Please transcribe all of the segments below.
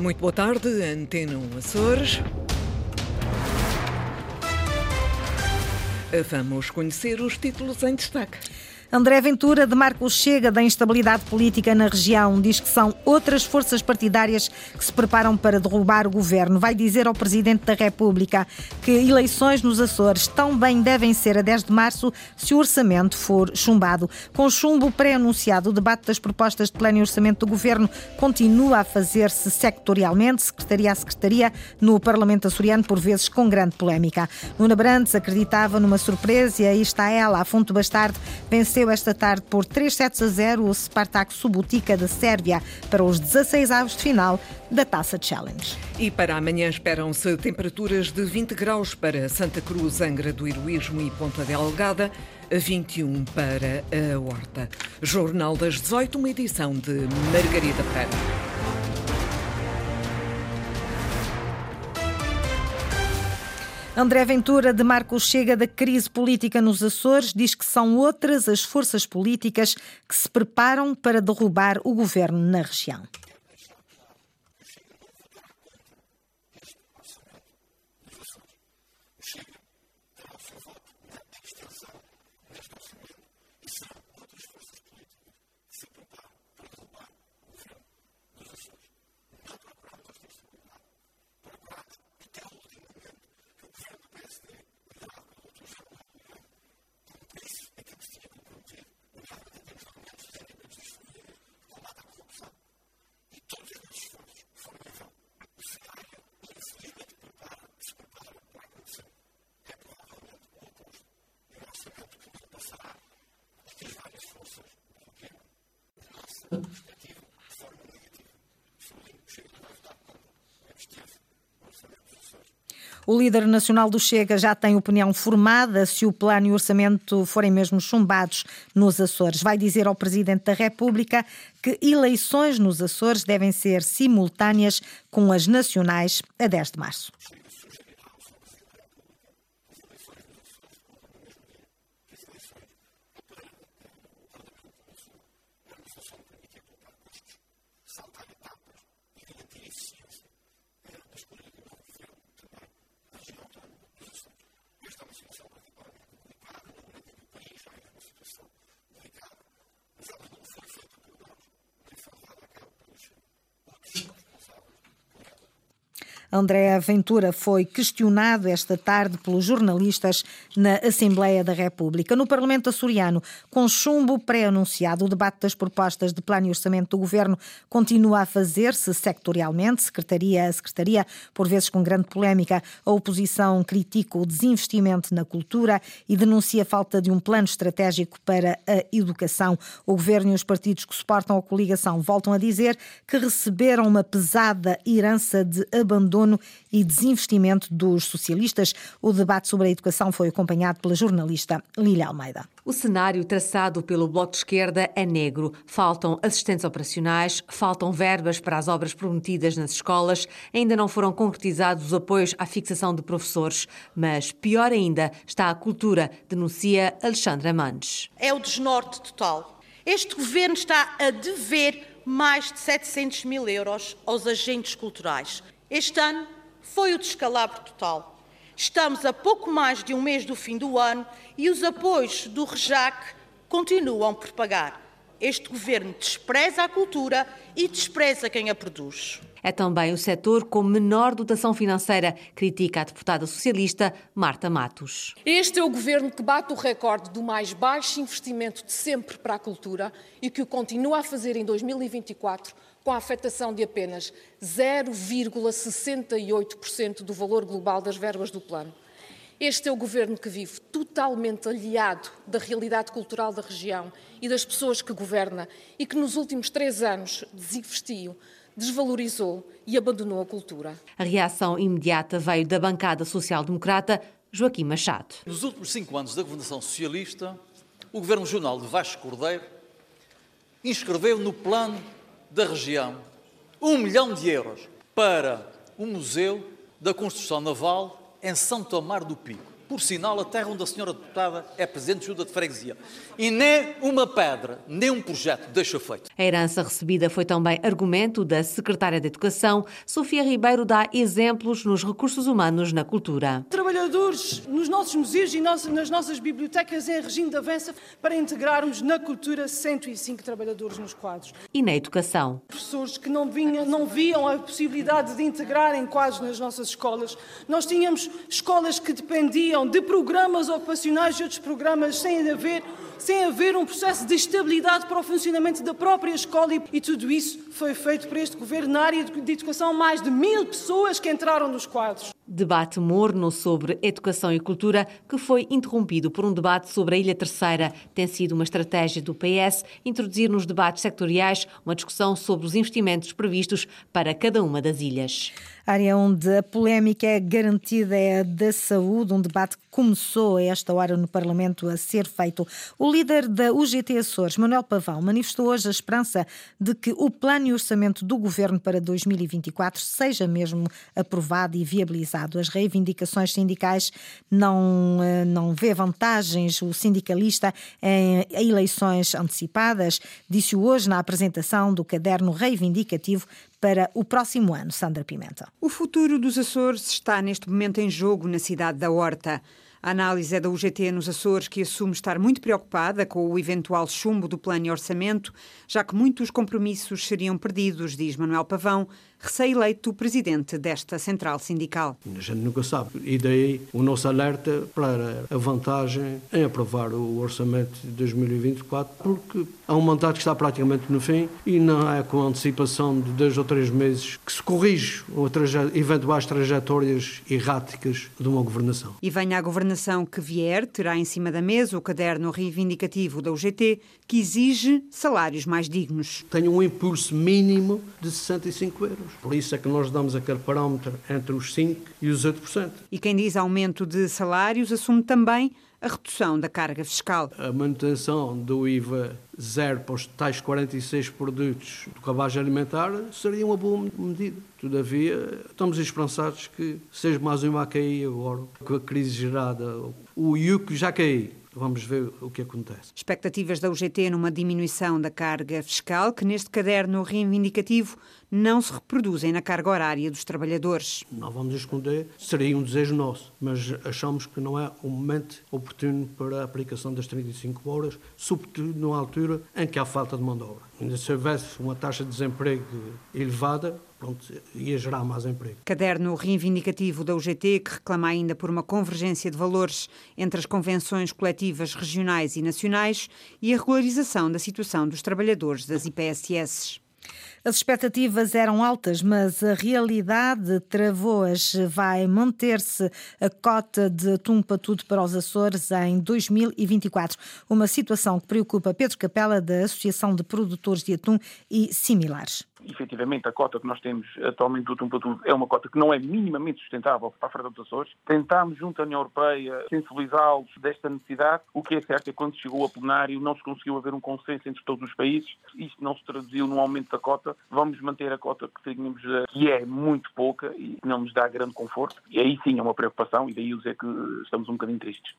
Muito boa tarde, Antena 1 Açores. Vamos conhecer os títulos em destaque. André Ventura demarca o chega da instabilidade política na região. Diz que são outras forças partidárias que se preparam para derrubar o governo. Vai dizer ao Presidente da República que eleições nos Açores também devem ser a 10 de março se o orçamento for chumbado. Com chumbo pré-anunciado, o debate das propostas de plano e orçamento do governo continua a fazer-se sectorialmente, secretaria a secretaria, no Parlamento açoriano, por vezes com grande polémica. Luna Brandes acreditava numa surpresa e aí está ela, a Fonte Bastardo, venceu venceu esta tarde por 3 sets a 0 o Spartak Subotica da Sérvia para os 16 avos de final da Taça Challenge. E para amanhã esperam-se temperaturas de 20 graus para Santa Cruz, Angra do Heroísmo e Ponta Delgada, 21 para a Horta. Jornal das 18, uma edição de Margarida Pereira. André Ventura demarca o chega da crise política nos Açores, diz que são outras as forças políticas que se preparam para derrubar o governo na região. O líder nacional do Chega já tem opinião formada se o plano e o orçamento forem mesmo chumbados nos Açores. Vai dizer ao Presidente da República que eleições nos Açores devem ser simultâneas com as nacionais a 10 de março. André Ventura foi questionado esta tarde pelos jornalistas na Assembleia da República. No Parlamento açoriano, com chumbo pré-anunciado, o debate das propostas de plano e orçamento do governo continua a fazer-se sectorialmente, secretaria a secretaria, por vezes com grande polémica. A oposição critica o desinvestimento na cultura e denuncia a falta de um plano estratégico para a educação. O governo e os partidos que suportam a coligação voltam a dizer que receberam uma pesada herança de abandono abandono e desinvestimento dos socialistas. O debate sobre a educação foi acompanhado pela jornalista Lília Almeida. O cenário traçado pelo Bloco de Esquerda é negro. Faltam assistentes operacionais, faltam verbas para as obras prometidas nas escolas, ainda não foram concretizados os apoios à fixação de professores. Mas, pior ainda, está a cultura, denuncia Alexandra Mandes. É o desnorte total. Este governo está a dever mais de 700 mil euros aos agentes culturais. Este ano foi o descalabro total. Estamos a pouco mais de um mês do fim do ano e os apoios do REJAC continuam por pagar. Este governo despreza a cultura e despreza quem a produz. É também o setor com menor dotação financeira, critica a deputada socialista Marta Matos. Este é o governo que bate o recorde do mais baixo investimento de sempre para a cultura e que o continua a fazer em 2024 com a afetação de apenas 0,68% do valor global das verbas do plano. Este é o governo que vive totalmente aliado da realidade cultural da região e das pessoas que governa e que nos últimos três anos desinvestiu, desvalorizou e abandonou a cultura. A reação imediata veio da bancada social-democrata Joaquim Machado. Nos últimos cinco anos da governação socialista, o governo regional de Vasco Cordeiro inscreveu no plano da região um milhão de euros para o Museu da Construção Naval em São Tomar do Pico. Por sinal, a terra onde a senhora deputada é presidente de junta de freguesia. E nem uma pedra, nem um projeto deixa feito. A herança recebida foi também argumento da secretária de Educação. Sofia Ribeiro dá exemplos nos recursos humanos na cultura. Trabalhadores nos nossos museus e nas nossas bibliotecas em regime de avanço para integrarmos na cultura 105 trabalhadores nos quadros. E na educação. Professores que não, vinham, não viam a possibilidade de integrar em quadros nas nossas escolas. Nós tínhamos escolas que dependiam de programas ocupacionais e outros programas sem haver, sem haver um processo de estabilidade para o funcionamento da própria escola e, e tudo isso foi feito por este governo na área de educação, mais de mil pessoas que entraram nos quadros. Debate morno sobre educação e cultura que foi interrompido por um debate sobre a Ilha Terceira. Tem sido uma estratégia do PS introduzir nos debates sectoriais uma discussão sobre os investimentos previstos para cada uma das ilhas. Área onde a polémica é garantida é a da saúde, um debate que começou a esta hora no Parlamento a ser feito. O líder da UGT Açores, Manuel Pavão, manifestou hoje a esperança de que o plano e orçamento do governo para 2024 seja mesmo aprovado e viabilizado. As reivindicações sindicais não, eh, não vê vantagens o sindicalista em eleições antecipadas, disse hoje na apresentação do caderno reivindicativo para o próximo ano. Sandra Pimenta. O futuro dos Açores está neste momento em jogo na cidade da Horta. A análise é da UGT nos Açores, que assume estar muito preocupada com o eventual chumbo do plano e orçamento, já que muitos compromissos seriam perdidos, diz Manuel Pavão, recém-eleito presidente desta central sindical. A gente nunca sabe. E daí o nosso alerta para a vantagem em aprovar o orçamento de 2024, porque há um mandato que está praticamente no fim e não é com antecipação de dois ou três meses que se corrige eventuais trajetórias erráticas de uma governação. E venha a governação que vier, terá em cima da mesa o caderno reivindicativo da UGT, que exige salários mais dignos. Tem um impulso mínimo de 65 euros. Por isso é que nós damos aquele parâmetro entre os 5% e os 8%. E quem diz aumento de salários assume também a redução da carga fiscal. A manutenção do IVA zero para os tais 46 produtos do cabagem alimentar seria uma boa medida. Todavia, estamos esperançados que seja mais uma a cair agora, com a crise gerada. O IUC já caiu Vamos ver o que acontece. Expectativas da UGT numa diminuição da carga fiscal, que neste caderno reivindicativo não se reproduzem na carga horária dos trabalhadores. Não vamos esconder, seria um desejo nosso, mas achamos que não é o momento oportuno para a aplicação das 35 horas, sobretudo numa altura em que há falta de mão de obra. Ainda se houvesse uma taxa de desemprego elevada, pronto, ia gerar mais emprego. Caderno reivindicativo da UGT que reclama ainda por uma convergência de valores entre as convenções coletivas regionais e nacionais e a regularização da situação dos trabalhadores das IPSS. As expectativas eram altas, mas a realidade travou-as. Vai manter-se a cota de atum tudo para os Açores em 2024. Uma situação que preocupa Pedro Capela, da Associação de Produtores de Atum e similares efetivamente a cota que nós temos atualmente do Tumpa Tudo é uma cota que não é minimamente sustentável para a Frota dos Açores. Tentámos, junto à União Europeia, sensibilizá-los desta necessidade. O que é certo é que quando chegou ao plenário não se conseguiu haver um consenso entre todos os países. Isto não se traduziu num aumento da cota. Vamos manter a cota que tínhamos, eh, que é muito pouca e não nos dá grande conforto. E aí sim é uma preocupação e daí dizer que estamos um bocadinho tristes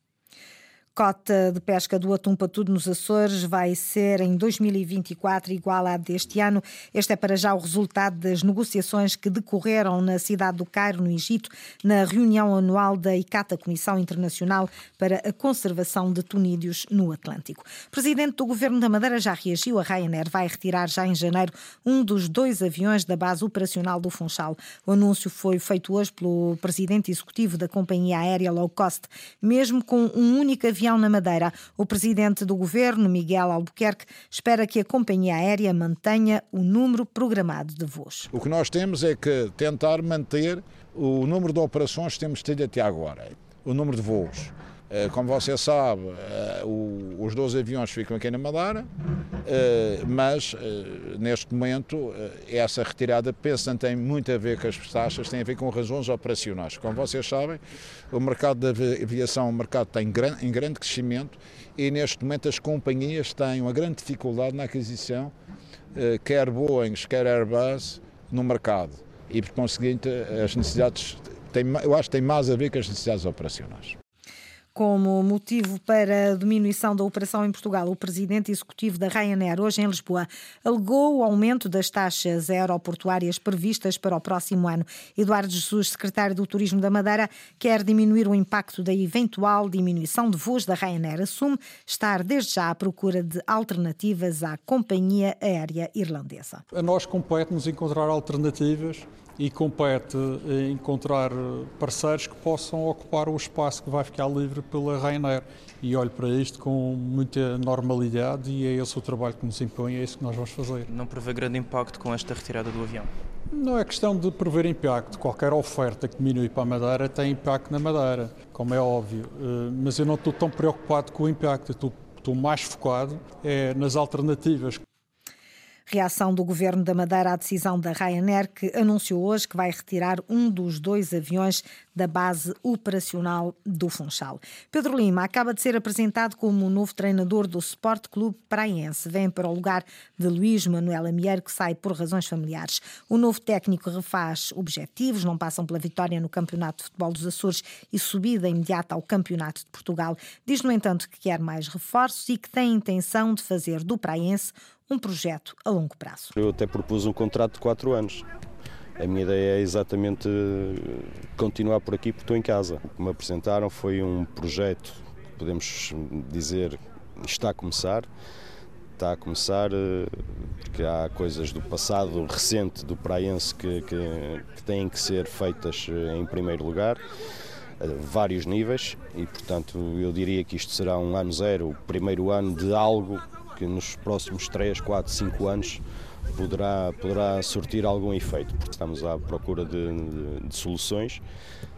cota de pesca do atum patudo nos Açores vai ser em 2024 igual à deste ano. Este é para já o resultado das negociações que decorreram na cidade do Cairo, no Egito, na reunião anual da ICATA, Comissão Internacional para a Conservação de Tunídeos no Atlântico. O presidente do governo da Madeira já reagiu. A Ryanair vai retirar já em janeiro um dos dois aviões da base operacional do Funchal. O anúncio foi feito hoje pelo presidente executivo da companhia aérea low cost, mesmo com um único avião avião na Madeira. O presidente do governo, Miguel Albuquerque, espera que a companhia aérea mantenha o número programado de voos. O que nós temos é que tentar manter o número de operações que temos tido até agora, o número de voos. Eh, como você sabe, eh, os 12 aviões ficam aqui na Madeira, eh, mas neste momento essa retirada penso não tem muito a ver com as taxas, tem a ver com razões operacionais. Como vocês sabem, o mercado da aviação é um mercado está em grande crescimento e neste momento as companhias têm uma grande dificuldade na aquisição, quer Boeing, quer Airbus, no mercado. E por conseguinte as necessidades, têm, eu acho que tem mais a ver com as necessidades operacionais. Como motivo para a diminuição da operação em Portugal, o presidente executivo da Ryanair, hoje em Lisboa, alegou o aumento das taxas aeroportuárias previstas para o próximo ano. Eduardo Jesus, secretário do Turismo da Madeira, quer diminuir o impacto da eventual diminuição de voos da Ryanair. Assume estar desde já à procura de alternativas à companhia aérea irlandesa. A nós compete-nos encontrar alternativas e compete eh, encontrar parceiros que possam ocupar o espaço que vai ficar livre pela Ryanair. E olho para isto com muita normalidade e é esse o trabalho que nos impõe, é isso que nós vamos fazer. Não prevê grande impacto com esta retirada do avião? Não é questão de prever impacto. Qualquer oferta que diminui para a Madeira tem impacto na Madeira, como é óbvio. Eh, mas eu não estou tão preocupado com o impacto. estou, estou mais focado é nas alternativas Reação do governo da Madeira à decisão da Ryanair, que anunciou hoje que vai retirar um dos dois aviões da base operacional do Funchal. Pedro Lima acaba de ser apresentado como o novo treinador do Sport Clube Praense. Vem para o lugar de Luís Manuel Amier, que sai por razões familiares. O novo técnico refaz objetivos, não passam pela vitória no Campeonato de Futebol dos Açores e subida imediata ao Campeonato de Portugal. Diz, no entanto, que quer mais reforços e que tem intenção de fazer do Praense um projeto a longo prazo. Eu até propus um contrato de quatro anos. A minha ideia é exatamente continuar por aqui porque estou em casa. O que me apresentaram foi um projeto, podemos dizer, está a começar. Está a começar porque há coisas do passado recente do Praense que, que, que têm que ser feitas em primeiro lugar vários níveis e, portanto, eu diria que isto será um ano zero, o primeiro ano de algo que nos próximos 3, 4, 5 anos poderá, poderá surtir algum efeito, porque estamos à procura de, de, de soluções,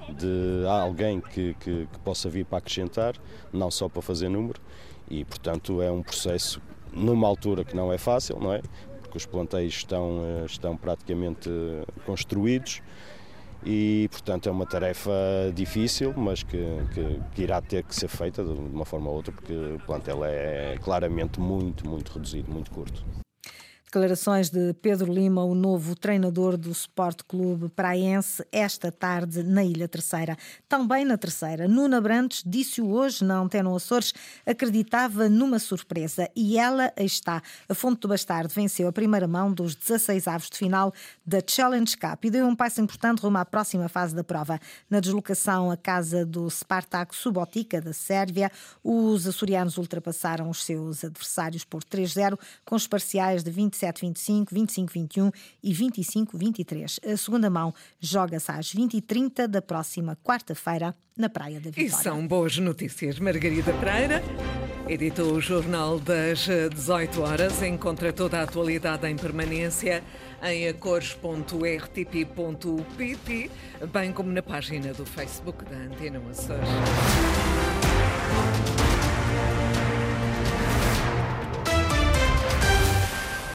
de alguém que, que, que, possa vir para acrescentar, não só para fazer número, e portanto é um processo numa altura que não é fácil, não é? Porque os planteios estão, eh, estão praticamente construídos e portanto é uma tarefa difícil, mas que, que, que, irá ter que ser feita de uma forma ou outra, porque o plantel é claramente muito, muito reduzido, muito curto. Declarações de Pedro Lima, o novo treinador do Sport Clube Praense, esta tarde na Ilha Terceira. Também na Terceira, Nuna Brandes disse-o hoje na Antena Açores, acreditava numa surpresa e ela está. A Fonte do Bastardo venceu a primeira mão dos 16 avos de final da Challenge Cup e deu um passo importante rumo à próxima fase da prova. Na deslocação à casa do Spartak Subotica, da Sérvia, os açorianos ultrapassaram os seus adversários por 3-0, com os parciais de 27 27-25, 25-21 e 25-23. A segunda mão joga-se às 20h30 da próxima quarta-feira na Praia da Vitória. E são boas notícias. Margarida Pereira editou o Jornal das 18 horas. Encontra toda a atualidade em permanência em acores.rtp.pt, bem como na página do Facebook da Antena Açores.